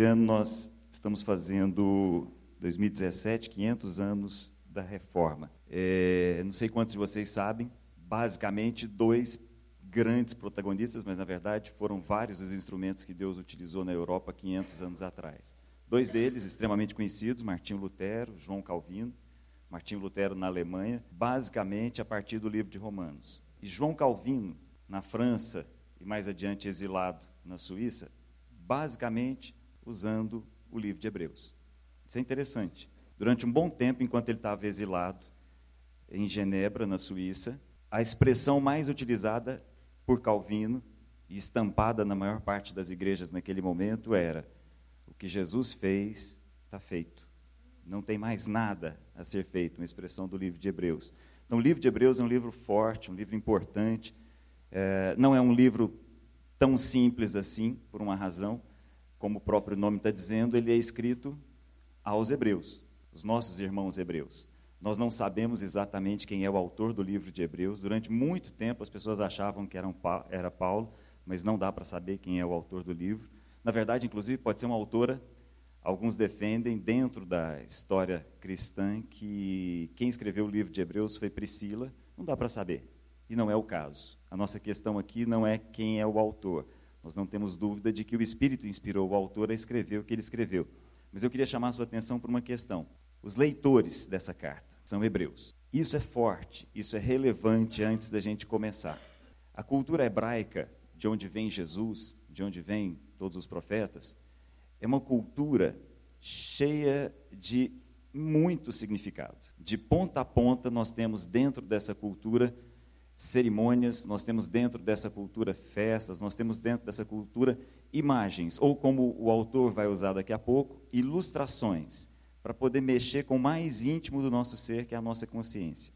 Esse ano nós estamos fazendo 2017, 500 anos da reforma. É, não sei quantos de vocês sabem, basicamente dois grandes protagonistas, mas na verdade foram vários os instrumentos que Deus utilizou na Europa 500 anos atrás. Dois deles extremamente conhecidos, Martinho Lutero, João Calvino. Martinho Lutero na Alemanha, basicamente a partir do livro de Romanos. E João Calvino, na França e mais adiante exilado na Suíça, basicamente usando o livro de Hebreus. Isso é interessante. Durante um bom tempo, enquanto ele estava exilado em Genebra, na Suíça, a expressão mais utilizada por Calvino e estampada na maior parte das igrejas naquele momento era: o que Jesus fez está feito. Não tem mais nada a ser feito, uma expressão do livro de Hebreus. Então, o livro de Hebreus é um livro forte, um livro importante. É, não é um livro tão simples assim, por uma razão, como o próprio nome está dizendo, ele é escrito aos hebreus, os nossos irmãos hebreus. Nós não sabemos exatamente quem é o autor do livro de Hebreus. Durante muito tempo as pessoas achavam que era Paulo, mas não dá para saber quem é o autor do livro. Na verdade, inclusive, pode ser uma autora. Alguns defendem, dentro da história cristã, que quem escreveu o livro de Hebreus foi Priscila. Não dá para saber e não é o caso. A nossa questão aqui não é quem é o autor. Nós não temos dúvida de que o Espírito inspirou o autor a escrever o que ele escreveu. Mas eu queria chamar a sua atenção para uma questão. Os leitores dessa carta são hebreus. Isso é forte, isso é relevante antes da gente começar. A cultura hebraica, de onde vem Jesus, de onde vêm todos os profetas, é uma cultura cheia de muito significado. De ponta a ponta, nós temos dentro dessa cultura cerimônias, nós temos dentro dessa cultura festas, nós temos dentro dessa cultura imagens, ou como o autor vai usar daqui a pouco, ilustrações, para poder mexer com o mais íntimo do nosso ser, que é a nossa consciência.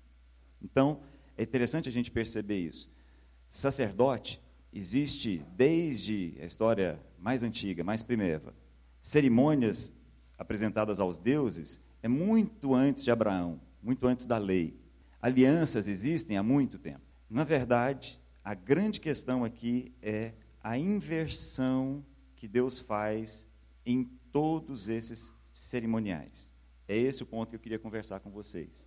Então, é interessante a gente perceber isso. Sacerdote existe desde a história mais antiga, mais primeva. Cerimônias apresentadas aos deuses é muito antes de Abraão, muito antes da lei. Alianças existem há muito tempo. Na verdade, a grande questão aqui é a inversão que Deus faz em todos esses cerimoniais. É esse o ponto que eu queria conversar com vocês.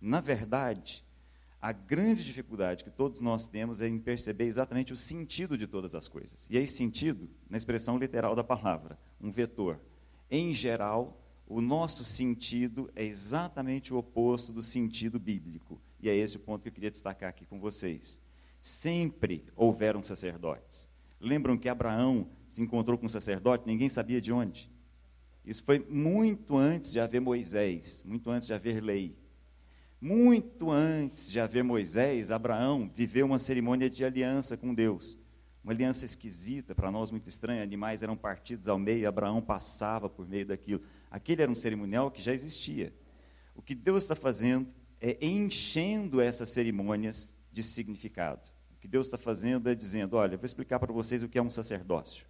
Na verdade, a grande dificuldade que todos nós temos é em perceber exatamente o sentido de todas as coisas. E esse sentido, na expressão literal da palavra, um vetor. Em geral, o nosso sentido é exatamente o oposto do sentido bíblico. E é esse o ponto que eu queria destacar aqui com vocês. Sempre houveram sacerdotes. Lembram que Abraão se encontrou com um sacerdote, ninguém sabia de onde. Isso foi muito antes de haver Moisés, muito antes de haver lei. Muito antes de haver Moisés, Abraão viveu uma cerimônia de aliança com Deus. Uma aliança esquisita, para nós muito estranha. Animais eram partidos ao meio, Abraão passava por meio daquilo. Aquele era um cerimonial que já existia. O que Deus está fazendo é, enchendo essas cerimônias de significado. O que Deus está fazendo é dizendo: olha, vou explicar para vocês o que é um sacerdócio,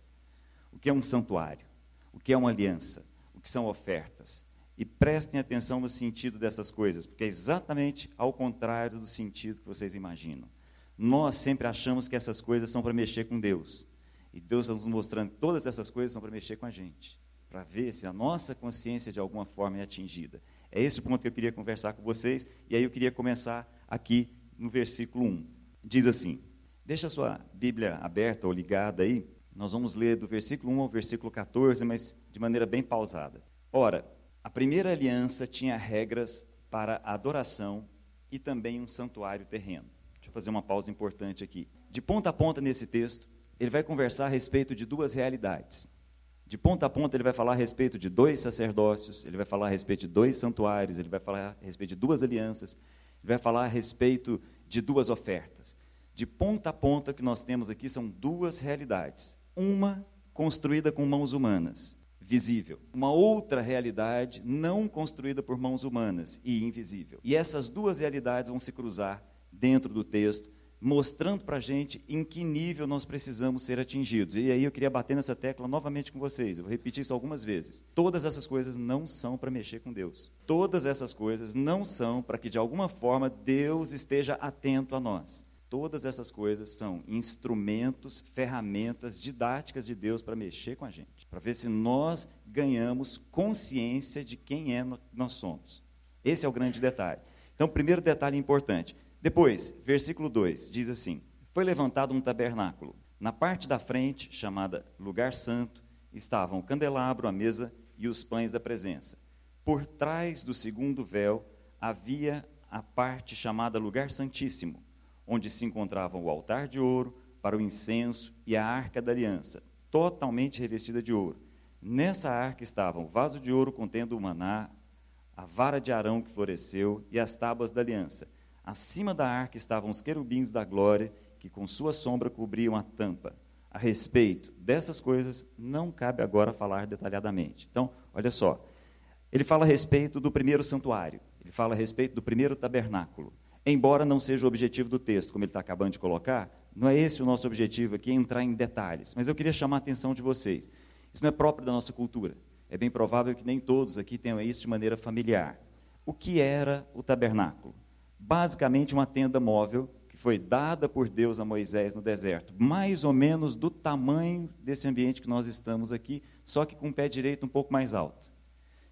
o que é um santuário, o que é uma aliança, o que são ofertas. E prestem atenção no sentido dessas coisas, porque é exatamente ao contrário do sentido que vocês imaginam. Nós sempre achamos que essas coisas são para mexer com Deus. E Deus está nos mostrando que todas essas coisas são para mexer com a gente, para ver se a nossa consciência de alguma forma é atingida. É esse o ponto que eu queria conversar com vocês, e aí eu queria começar aqui no versículo 1. Diz assim: Deixa a sua Bíblia aberta ou ligada aí, nós vamos ler do versículo 1 ao versículo 14, mas de maneira bem pausada. Ora, a primeira aliança tinha regras para a adoração e também um santuário terreno. Deixa eu fazer uma pausa importante aqui. De ponta a ponta nesse texto, ele vai conversar a respeito de duas realidades. De ponta a ponta, ele vai falar a respeito de dois sacerdócios, ele vai falar a respeito de dois santuários, ele vai falar a respeito de duas alianças, ele vai falar a respeito de duas ofertas. De ponta a ponta, que nós temos aqui são duas realidades. Uma construída com mãos humanas, visível. Uma outra realidade não construída por mãos humanas e invisível. E essas duas realidades vão se cruzar dentro do texto mostrando para a gente em que nível nós precisamos ser atingidos. E aí eu queria bater nessa tecla novamente com vocês, eu vou repetir isso algumas vezes. Todas essas coisas não são para mexer com Deus. Todas essas coisas não são para que de alguma forma Deus esteja atento a nós. Todas essas coisas são instrumentos, ferramentas didáticas de Deus para mexer com a gente, para ver se nós ganhamos consciência de quem é nós somos. Esse é o grande detalhe. Então, primeiro detalhe importante. Depois, versículo 2 diz assim: Foi levantado um tabernáculo. Na parte da frente, chamada Lugar Santo, estavam o candelabro, a mesa e os pães da presença. Por trás do segundo véu havia a parte chamada Lugar Santíssimo onde se encontravam o altar de ouro para o incenso e a arca da aliança, totalmente revestida de ouro. Nessa arca estavam o vaso de ouro contendo o maná, a vara de Arão que floresceu e as tábuas da aliança. Acima da arca estavam os querubins da glória, que com sua sombra cobriam a tampa. A respeito dessas coisas, não cabe agora falar detalhadamente. Então, olha só. Ele fala a respeito do primeiro santuário, ele fala a respeito do primeiro tabernáculo. Embora não seja o objetivo do texto, como ele está acabando de colocar, não é esse o nosso objetivo aqui, entrar em detalhes. Mas eu queria chamar a atenção de vocês. Isso não é próprio da nossa cultura. É bem provável que nem todos aqui tenham isso de maneira familiar. O que era o tabernáculo? Basicamente, uma tenda móvel que foi dada por Deus a Moisés no deserto, mais ou menos do tamanho desse ambiente que nós estamos aqui, só que com o pé direito um pouco mais alto.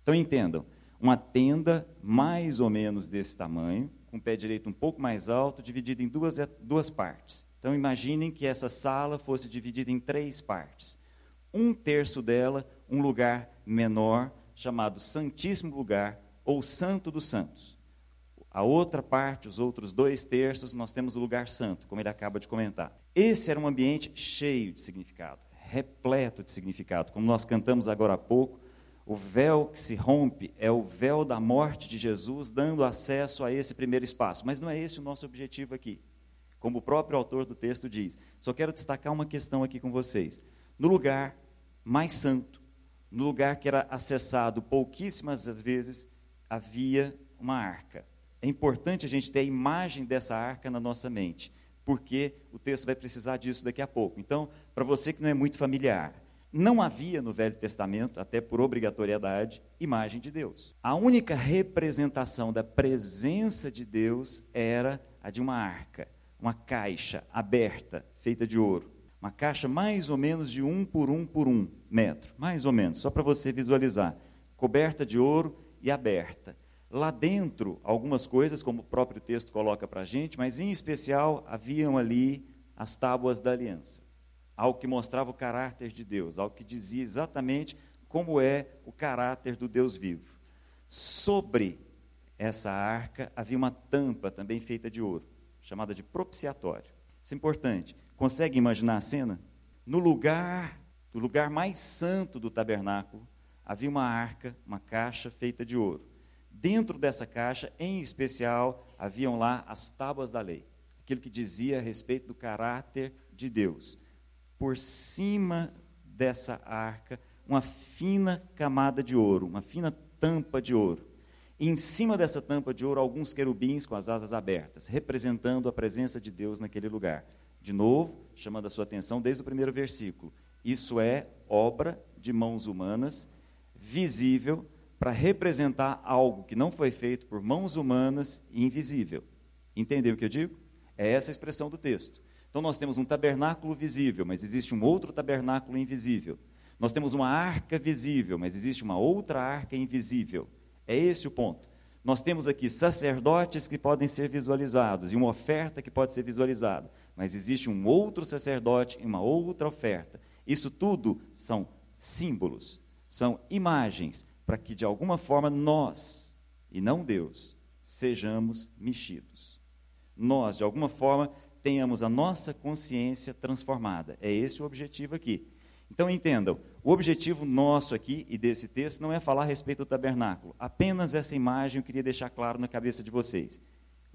Então entendam, uma tenda mais ou menos desse tamanho, com o pé direito um pouco mais alto, dividido em duas, duas partes. Então imaginem que essa sala fosse dividida em três partes. Um terço dela, um lugar menor, chamado Santíssimo Lugar, ou Santo dos Santos. A outra parte, os outros dois terços, nós temos o lugar santo, como ele acaba de comentar. Esse era um ambiente cheio de significado, repleto de significado. Como nós cantamos agora há pouco, o véu que se rompe é o véu da morte de Jesus, dando acesso a esse primeiro espaço. Mas não é esse o nosso objetivo aqui. Como o próprio autor do texto diz. Só quero destacar uma questão aqui com vocês. No lugar mais santo, no lugar que era acessado pouquíssimas vezes, havia uma arca. É importante a gente ter a imagem dessa arca na nossa mente, porque o texto vai precisar disso daqui a pouco. Então, para você que não é muito familiar, não havia no Velho Testamento, até por obrigatoriedade, imagem de Deus. A única representação da presença de Deus era a de uma arca, uma caixa aberta, feita de ouro. Uma caixa mais ou menos de um por um por um metro, mais ou menos, só para você visualizar. Coberta de ouro e aberta. Lá dentro, algumas coisas, como o próprio texto coloca para a gente, mas em especial haviam ali as tábuas da aliança algo que mostrava o caráter de Deus, algo que dizia exatamente como é o caráter do Deus vivo. Sobre essa arca havia uma tampa também feita de ouro, chamada de propiciatório. Isso é importante. Consegue imaginar a cena? No lugar, do lugar mais santo do tabernáculo, havia uma arca, uma caixa feita de ouro. Dentro dessa caixa, em especial, haviam lá as tábuas da lei, aquilo que dizia a respeito do caráter de Deus por cima dessa arca uma fina camada de ouro, uma fina tampa de ouro. E em cima dessa tampa de ouro, alguns querubins com as asas abertas, representando a presença de Deus naquele lugar. De novo, chamando a sua atenção desde o primeiro versículo. Isso é obra de mãos humanas, visível, para representar algo que não foi feito por mãos humanas e invisível. Entendeu o que eu digo? É essa a expressão do texto. Então nós temos um tabernáculo visível, mas existe um outro tabernáculo invisível. Nós temos uma arca visível, mas existe uma outra arca invisível. É esse o ponto. Nós temos aqui sacerdotes que podem ser visualizados e uma oferta que pode ser visualizada, mas existe um outro sacerdote e uma outra oferta. Isso tudo são símbolos, são imagens para que de alguma forma nós, e não Deus, sejamos mexidos. Nós, de alguma forma, tenhamos a nossa consciência transformada. É esse o objetivo aqui. Então entendam, o objetivo nosso aqui e desse texto não é falar a respeito do tabernáculo. Apenas essa imagem eu queria deixar claro na cabeça de vocês.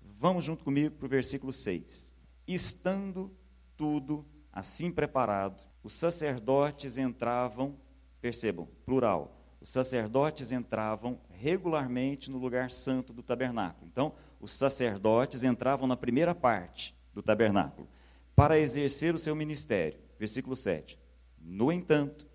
Vamos junto comigo para o versículo 6. Estando tudo assim preparado, os sacerdotes entravam, percebam, plural, os sacerdotes entravam regularmente no lugar santo do tabernáculo. Então, os sacerdotes entravam na primeira parte, do tabernáculo, para exercer o seu ministério. Versículo 7. No entanto,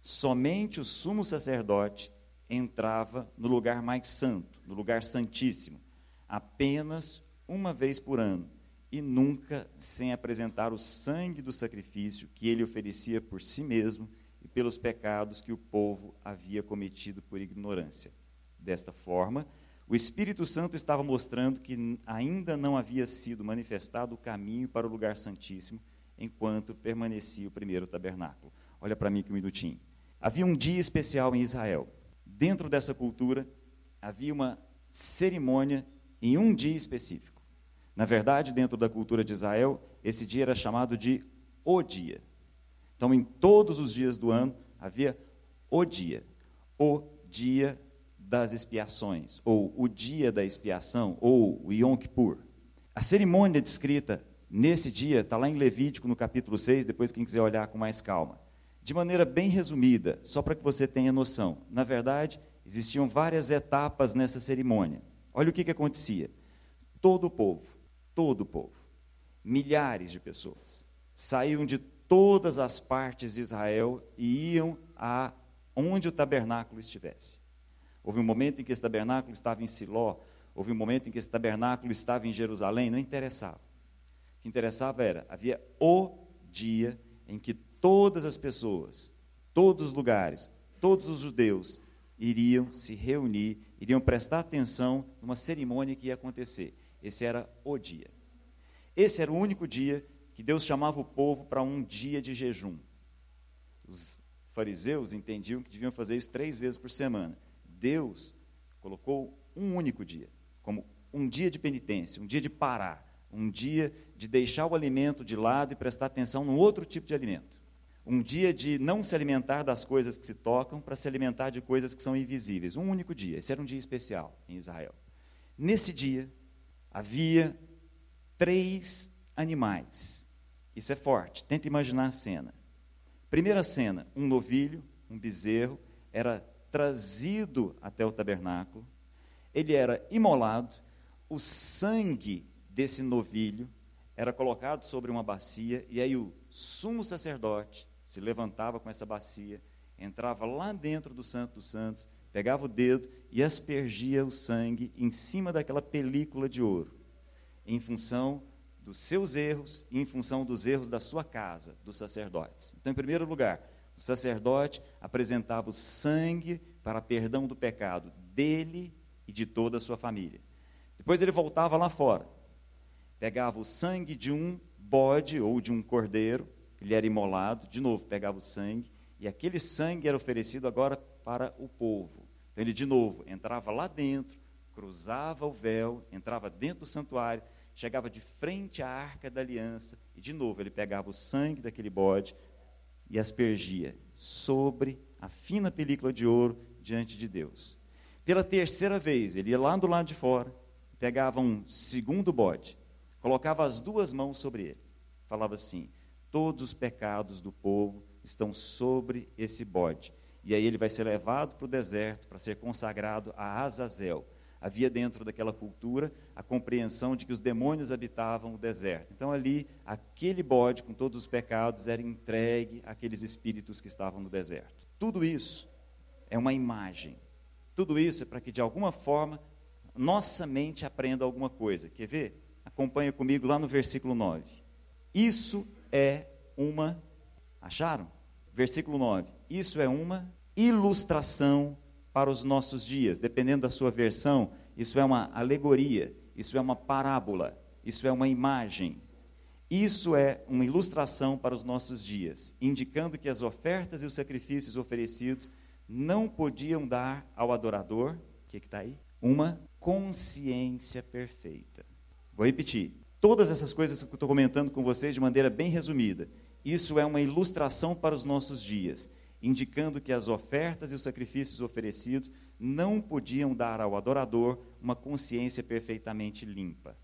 somente o sumo sacerdote entrava no lugar mais santo, no lugar santíssimo, apenas uma vez por ano, e nunca sem apresentar o sangue do sacrifício que ele oferecia por si mesmo pelos pecados que o povo havia cometido por ignorância. Desta forma, o Espírito Santo estava mostrando que ainda não havia sido manifestado o caminho para o lugar santíssimo enquanto permanecia o primeiro tabernáculo. Olha para mim aqui um minutinho. Havia um dia especial em Israel. Dentro dessa cultura, havia uma cerimônia em um dia específico. Na verdade, dentro da cultura de Israel, esse dia era chamado de o dia. Então, em todos os dias do ano, havia o dia. O dia das expiações, ou o dia da expiação, ou o Yom Kippur. A cerimônia descrita nesse dia está lá em Levítico, no capítulo 6, depois quem quiser olhar com mais calma. De maneira bem resumida, só para que você tenha noção. Na verdade, existiam várias etapas nessa cerimônia. Olha o que, que acontecia. Todo o povo, todo o povo, milhares de pessoas, saíam de todas as partes de Israel e iam a onde o tabernáculo estivesse. Houve um momento em que esse tabernáculo estava em Siló, houve um momento em que esse tabernáculo estava em Jerusalém, não interessava. O que interessava era, havia o dia em que todas as pessoas, todos os lugares, todos os judeus iriam se reunir, iriam prestar atenção numa cerimônia que ia acontecer. Esse era o dia. Esse era o único dia que Deus chamava o povo para um dia de jejum. Os fariseus entendiam que deviam fazer isso três vezes por semana. Deus colocou um único dia, como um dia de penitência, um dia de parar, um dia de deixar o alimento de lado e prestar atenção num outro tipo de alimento. Um dia de não se alimentar das coisas que se tocam para se alimentar de coisas que são invisíveis. Um único dia. Esse era um dia especial em Israel. Nesse dia, havia três animais. Isso é forte. Tenta imaginar a cena. Primeira cena: um novilho, um bezerro, era trazido até o tabernáculo, ele era imolado, o sangue desse novilho era colocado sobre uma bacia, e aí o sumo sacerdote se levantava com essa bacia, entrava lá dentro do Santo dos Santos, pegava o dedo e aspergia o sangue em cima daquela película de ouro, em função dos seus erros e em função dos erros da sua casa, dos sacerdotes. Então, em primeiro lugar, o sacerdote apresentava o sangue para perdão do pecado dele e de toda a sua família. Depois ele voltava lá fora, pegava o sangue de um bode ou de um cordeiro, ele era imolado, de novo pegava o sangue, e aquele sangue era oferecido agora para o povo. Então ele, de novo, entrava lá dentro, cruzava o véu, entrava dentro do santuário, chegava de frente à arca da aliança, e de novo ele pegava o sangue daquele bode, e aspergia sobre a fina película de ouro diante de Deus. Pela terceira vez, ele ia lá do lado de fora, pegava um segundo bode, colocava as duas mãos sobre ele, falava assim: Todos os pecados do povo estão sobre esse bode. E aí ele vai ser levado para o deserto para ser consagrado a Azazel, havia dentro daquela cultura a compreensão de que os demônios habitavam o deserto. Então, ali, aquele bode com todos os pecados era entregue àqueles espíritos que estavam no deserto. Tudo isso é uma imagem. Tudo isso é para que, de alguma forma, nossa mente aprenda alguma coisa. Quer ver? Acompanha comigo lá no versículo 9. Isso é uma. Acharam? Versículo 9. Isso é uma ilustração para os nossos dias. Dependendo da sua versão, isso é uma alegoria, isso é uma parábola, isso é uma imagem. Isso é uma ilustração para os nossos dias, indicando que as ofertas e os sacrifícios oferecidos não podiam dar ao adorador, o que está aí? Uma consciência perfeita. Vou repetir. Todas essas coisas que eu estou comentando com vocês de maneira bem resumida, isso é uma ilustração para os nossos dias indicando que as ofertas e os sacrifícios oferecidos não podiam dar ao adorador uma consciência perfeitamente limpa.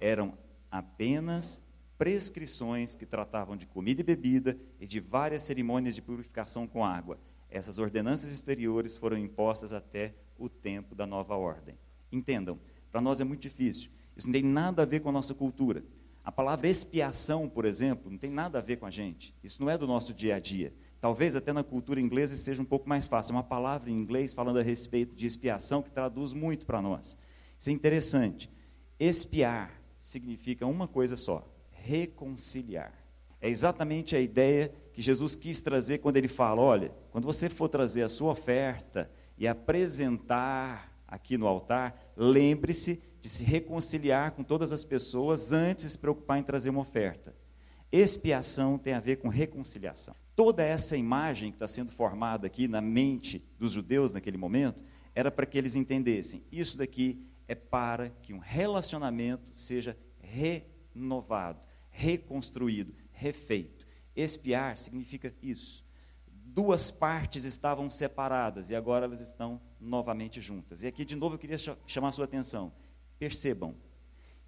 Eram apenas prescrições que tratavam de comida e bebida e de várias cerimônias de purificação com água. Essas ordenanças exteriores foram impostas até o tempo da nova ordem. Entendam, para nós é muito difícil. Isso não tem nada a ver com a nossa cultura. A palavra expiação, por exemplo, não tem nada a ver com a gente. Isso não é do nosso dia a dia. Talvez até na cultura inglesa seja um pouco mais fácil. É uma palavra em inglês falando a respeito de expiação que traduz muito para nós. Isso é interessante. Expiar significa uma coisa só: reconciliar. É exatamente a ideia que Jesus quis trazer quando ele fala: olha, quando você for trazer a sua oferta e apresentar aqui no altar, lembre-se de se reconciliar com todas as pessoas antes de se preocupar em trazer uma oferta. Expiação tem a ver com reconciliação. Toda essa imagem que está sendo formada aqui na mente dos judeus naquele momento era para que eles entendessem: isso daqui é para que um relacionamento seja renovado, reconstruído, refeito. Espiar significa isso. Duas partes estavam separadas e agora elas estão novamente juntas. E aqui, de novo, eu queria chamar a sua atenção. Percebam,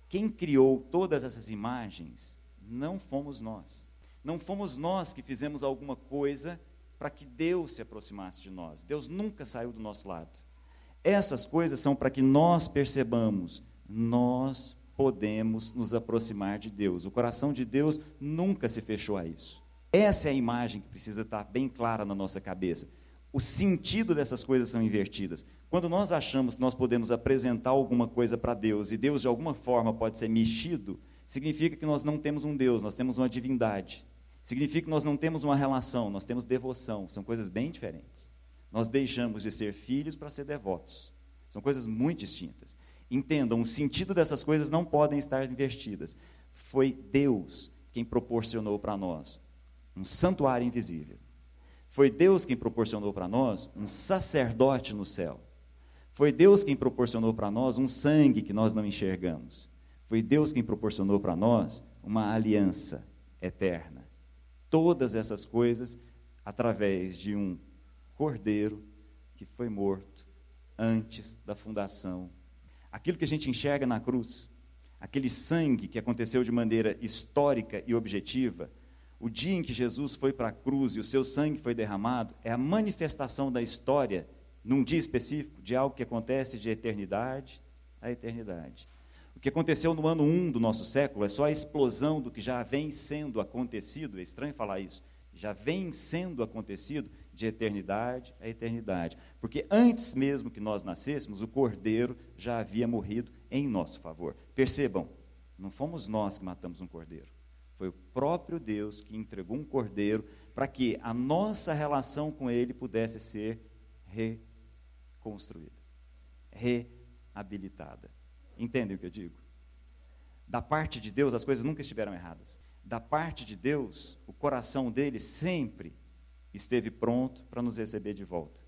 quem criou todas essas imagens não fomos nós. Não fomos nós que fizemos alguma coisa para que Deus se aproximasse de nós. Deus nunca saiu do nosso lado. Essas coisas são para que nós percebamos, nós podemos nos aproximar de Deus. O coração de Deus nunca se fechou a isso. Essa é a imagem que precisa estar bem clara na nossa cabeça. O sentido dessas coisas são invertidas. Quando nós achamos que nós podemos apresentar alguma coisa para Deus e Deus de alguma forma pode ser mexido, significa que nós não temos um Deus, nós temos uma divindade. Significa que nós não temos uma relação, nós temos devoção. São coisas bem diferentes. Nós deixamos de ser filhos para ser devotos. São coisas muito distintas. Entendam, o sentido dessas coisas não podem estar invertidas. Foi Deus quem proporcionou para nós um santuário invisível. Foi Deus quem proporcionou para nós um sacerdote no céu. Foi Deus quem proporcionou para nós um sangue que nós não enxergamos. Foi Deus quem proporcionou para nós uma aliança eterna. Todas essas coisas através de um cordeiro que foi morto antes da fundação aquilo que a gente enxerga na cruz, aquele sangue que aconteceu de maneira histórica e objetiva, o dia em que Jesus foi para a cruz e o seu sangue foi derramado, é a manifestação da história, num dia específico, de algo que acontece de eternidade a eternidade. O que aconteceu no ano 1 do nosso século é só a explosão do que já vem sendo acontecido, é estranho falar isso, já vem sendo acontecido de eternidade a eternidade. Porque antes mesmo que nós nascêssemos, o cordeiro já havia morrido em nosso favor. Percebam, não fomos nós que matamos um cordeiro. Foi o próprio Deus que entregou um cordeiro para que a nossa relação com ele pudesse ser reconstruída, reabilitada. Entendem o que eu digo? Da parte de Deus, as coisas nunca estiveram erradas. Da parte de Deus, o coração dele sempre esteve pronto para nos receber de volta.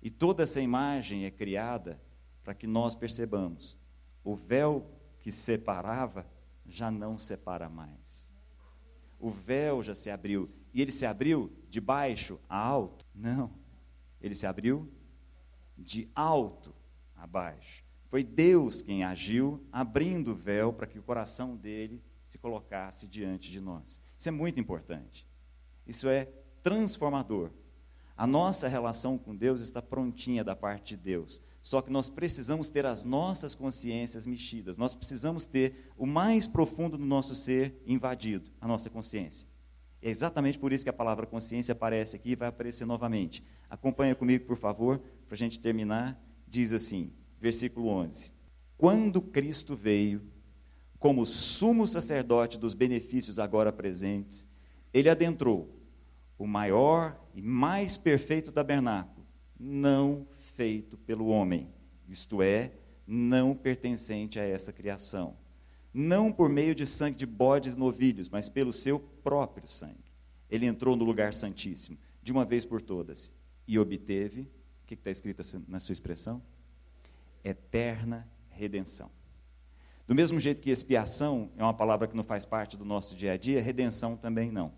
E toda essa imagem é criada para que nós percebamos: o véu que separava já não separa mais. O véu já se abriu. E ele se abriu de baixo a alto? Não. Ele se abriu de alto a baixo. Foi Deus quem agiu, abrindo o véu para que o coração dele se colocasse diante de nós. Isso é muito importante. Isso é transformador. A nossa relação com Deus está prontinha da parte de Deus. Só que nós precisamos ter as nossas consciências mexidas. Nós precisamos ter o mais profundo do nosso ser invadido, a nossa consciência. É exatamente por isso que a palavra consciência aparece aqui e vai aparecer novamente. Acompanha comigo, por favor, para a gente terminar. Diz assim, versículo 11: Quando Cristo veio, como sumo sacerdote dos benefícios agora presentes, ele adentrou o maior e mais perfeito tabernáculo, não feito pelo homem, isto é, não pertencente a essa criação. Não por meio de sangue de bodes e novilhos, mas pelo seu próprio sangue. Ele entrou no lugar santíssimo, de uma vez por todas, e obteve, o que está escrito na sua expressão? Eterna redenção. Do mesmo jeito que expiação é uma palavra que não faz parte do nosso dia a dia, redenção também não.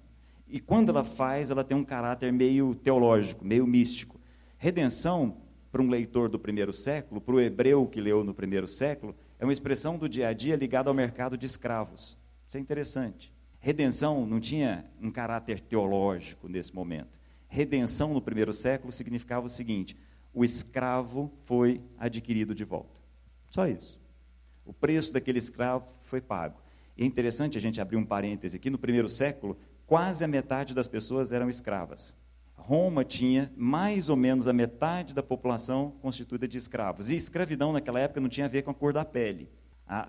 E quando ela faz, ela tem um caráter meio teológico, meio místico. Redenção, para um leitor do primeiro século, para o hebreu que leu no primeiro século, é uma expressão do dia a dia ligada ao mercado de escravos. Isso é interessante. Redenção não tinha um caráter teológico nesse momento. Redenção no primeiro século significava o seguinte: o escravo foi adquirido de volta. Só isso. O preço daquele escravo foi pago. E é interessante a gente abrir um parêntese aqui, no primeiro século, quase a metade das pessoas eram escravas. Roma tinha mais ou menos a metade da população constituída de escravos. E escravidão naquela época não tinha a ver com a cor da pele.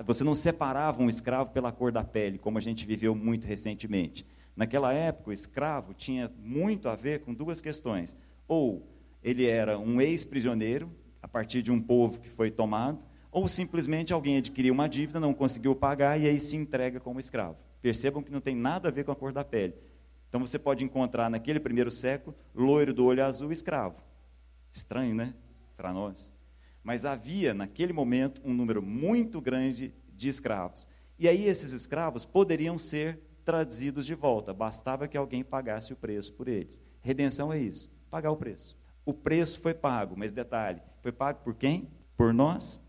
Você não separava um escravo pela cor da pele, como a gente viveu muito recentemente. Naquela época, o escravo tinha muito a ver com duas questões. Ou ele era um ex-prisioneiro, a partir de um povo que foi tomado, ou simplesmente alguém adquiriu uma dívida, não conseguiu pagar e aí se entrega como escravo. Percebam que não tem nada a ver com a cor da pele. Então você pode encontrar naquele primeiro século, loiro do olho azul, escravo. Estranho, né? Para nós. Mas havia, naquele momento, um número muito grande de escravos. E aí esses escravos poderiam ser trazidos de volta, bastava que alguém pagasse o preço por eles. Redenção é isso, pagar o preço. O preço foi pago, mas detalhe, foi pago por quem? Por nós?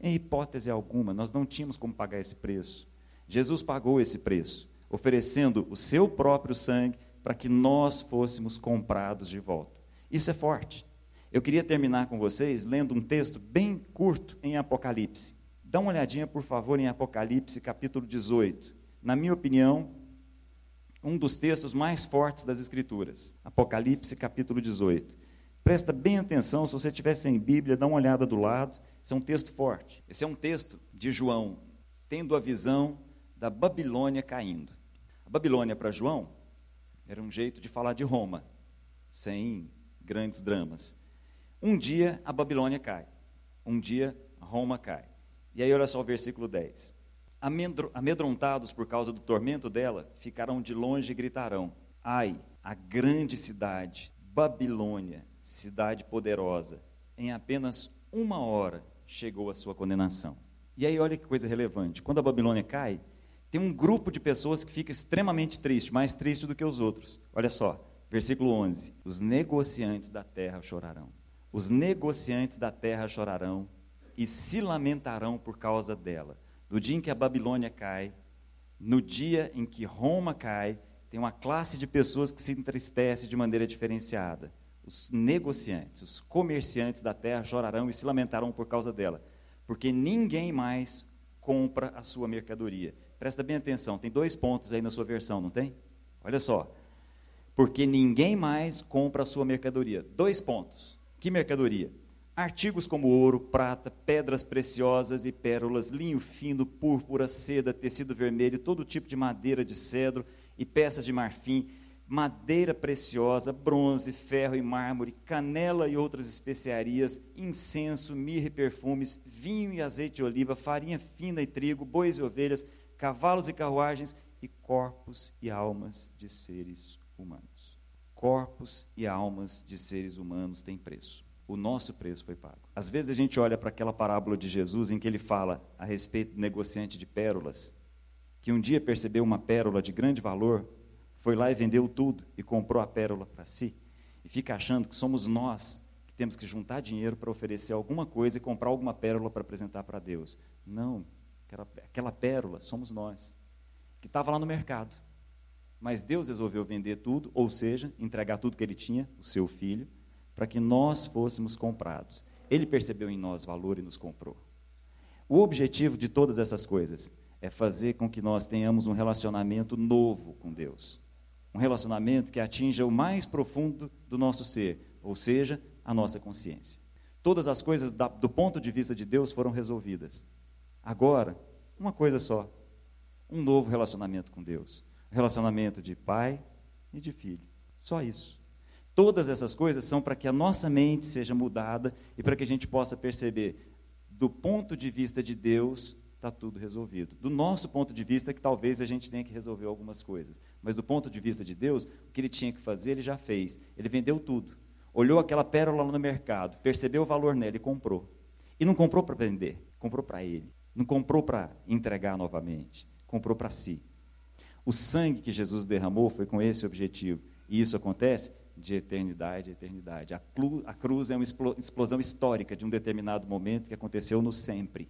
Em hipótese alguma, nós não tínhamos como pagar esse preço. Jesus pagou esse preço, oferecendo o seu próprio sangue para que nós fôssemos comprados de volta. Isso é forte. Eu queria terminar com vocês lendo um texto bem curto em Apocalipse. Dá uma olhadinha, por favor, em Apocalipse, capítulo 18. Na minha opinião, um dos textos mais fortes das Escrituras. Apocalipse, capítulo 18. Presta bem atenção, se você estiver sem Bíblia, dá uma olhada do lado. Esse é um texto forte. Esse é um texto de João, tendo a visão da Babilônia caindo. A Babilônia para João era um jeito de falar de Roma, sem grandes dramas. Um dia a Babilônia cai, um dia Roma cai. E aí olha só o versículo 10. Amedrontados por causa do tormento dela, ficarão de longe e gritarão: Ai, a grande cidade, Babilônia, cidade poderosa, em apenas uma hora chegou a sua condenação. E aí olha que coisa relevante. Quando a Babilônia cai, tem um grupo de pessoas que fica extremamente triste, mais triste do que os outros. Olha só, versículo 11: Os negociantes da terra chorarão. Os negociantes da terra chorarão e se lamentarão por causa dela. No dia em que a Babilônia cai, no dia em que Roma cai, tem uma classe de pessoas que se entristece de maneira diferenciada. Os negociantes, os comerciantes da terra chorarão e se lamentarão por causa dela, porque ninguém mais compra a sua mercadoria. Presta bem atenção, tem dois pontos aí na sua versão, não tem? Olha só. Porque ninguém mais compra a sua mercadoria. Dois pontos. Que mercadoria? Artigos como ouro, prata, pedras preciosas e pérolas, linho fino, púrpura, seda, tecido vermelho, todo tipo de madeira de cedro e peças de marfim, madeira preciosa, bronze, ferro e mármore, canela e outras especiarias, incenso, mirra e perfumes, vinho e azeite de oliva, farinha fina e trigo, bois e ovelhas, cavalos e carruagens e corpos e almas de seres humanos corpos e almas de seres humanos têm preço. O nosso preço foi pago. Às vezes a gente olha para aquela parábola de Jesus em que ele fala a respeito do negociante de pérolas, que um dia percebeu uma pérola de grande valor, foi lá e vendeu tudo e comprou a pérola para si, e fica achando que somos nós que temos que juntar dinheiro para oferecer alguma coisa e comprar alguma pérola para apresentar para Deus. Não, aquela, aquela pérola somos nós, que estava lá no mercado mas Deus resolveu vender tudo, ou seja, entregar tudo que ele tinha, o seu filho, para que nós fôssemos comprados. Ele percebeu em nós valor e nos comprou. O objetivo de todas essas coisas é fazer com que nós tenhamos um relacionamento novo com Deus. Um relacionamento que atinja o mais profundo do nosso ser, ou seja, a nossa consciência. Todas as coisas do ponto de vista de Deus foram resolvidas. Agora, uma coisa só: um novo relacionamento com Deus relacionamento de pai e de filho. Só isso. Todas essas coisas são para que a nossa mente seja mudada e para que a gente possa perceber, do ponto de vista de Deus, está tudo resolvido. Do nosso ponto de vista, que talvez a gente tenha que resolver algumas coisas. Mas do ponto de vista de Deus, o que ele tinha que fazer, ele já fez. Ele vendeu tudo. Olhou aquela pérola no mercado, percebeu o valor nela e comprou. E não comprou para vender, comprou para ele. Não comprou para entregar novamente, comprou para si. O sangue que Jesus derramou foi com esse objetivo. E isso acontece de eternidade a eternidade. A cruz é uma explosão histórica de um determinado momento que aconteceu no sempre.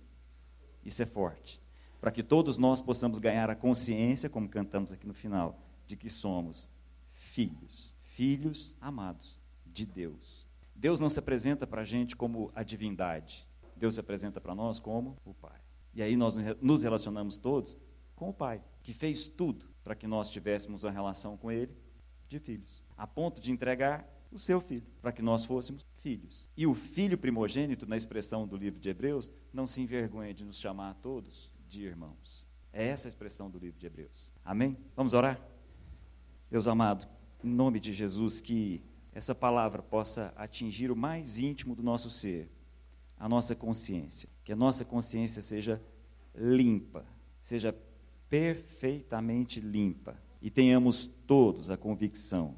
Isso é forte. Para que todos nós possamos ganhar a consciência, como cantamos aqui no final, de que somos filhos, filhos amados de Deus. Deus não se apresenta para a gente como a divindade. Deus se apresenta para nós como o Pai. E aí nós nos relacionamos todos com o Pai que fez tudo para que nós tivéssemos uma relação com Ele de filhos, a ponto de entregar o seu filho, para que nós fôssemos filhos. E o filho primogênito, na expressão do livro de Hebreus, não se envergonha de nos chamar a todos de irmãos. É essa a expressão do livro de Hebreus. Amém? Vamos orar? Deus amado, em nome de Jesus, que essa palavra possa atingir o mais íntimo do nosso ser, a nossa consciência. Que a nossa consciência seja limpa, seja perfeitamente limpa. E tenhamos todos a convicção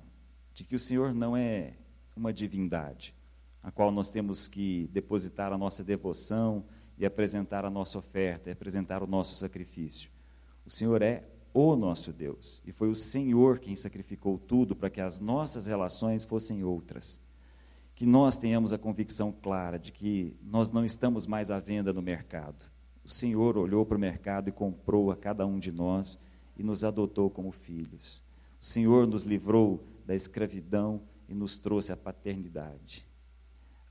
de que o Senhor não é uma divindade, a qual nós temos que depositar a nossa devoção e apresentar a nossa oferta, e apresentar o nosso sacrifício. O Senhor é o nosso Deus, e foi o Senhor quem sacrificou tudo para que as nossas relações fossem outras. Que nós tenhamos a convicção clara de que nós não estamos mais à venda no mercado. O Senhor olhou para o mercado e comprou a cada um de nós e nos adotou como filhos. O Senhor nos livrou da escravidão e nos trouxe a paternidade.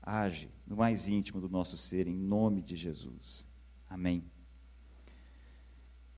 Age no mais íntimo do nosso ser, em nome de Jesus. Amém.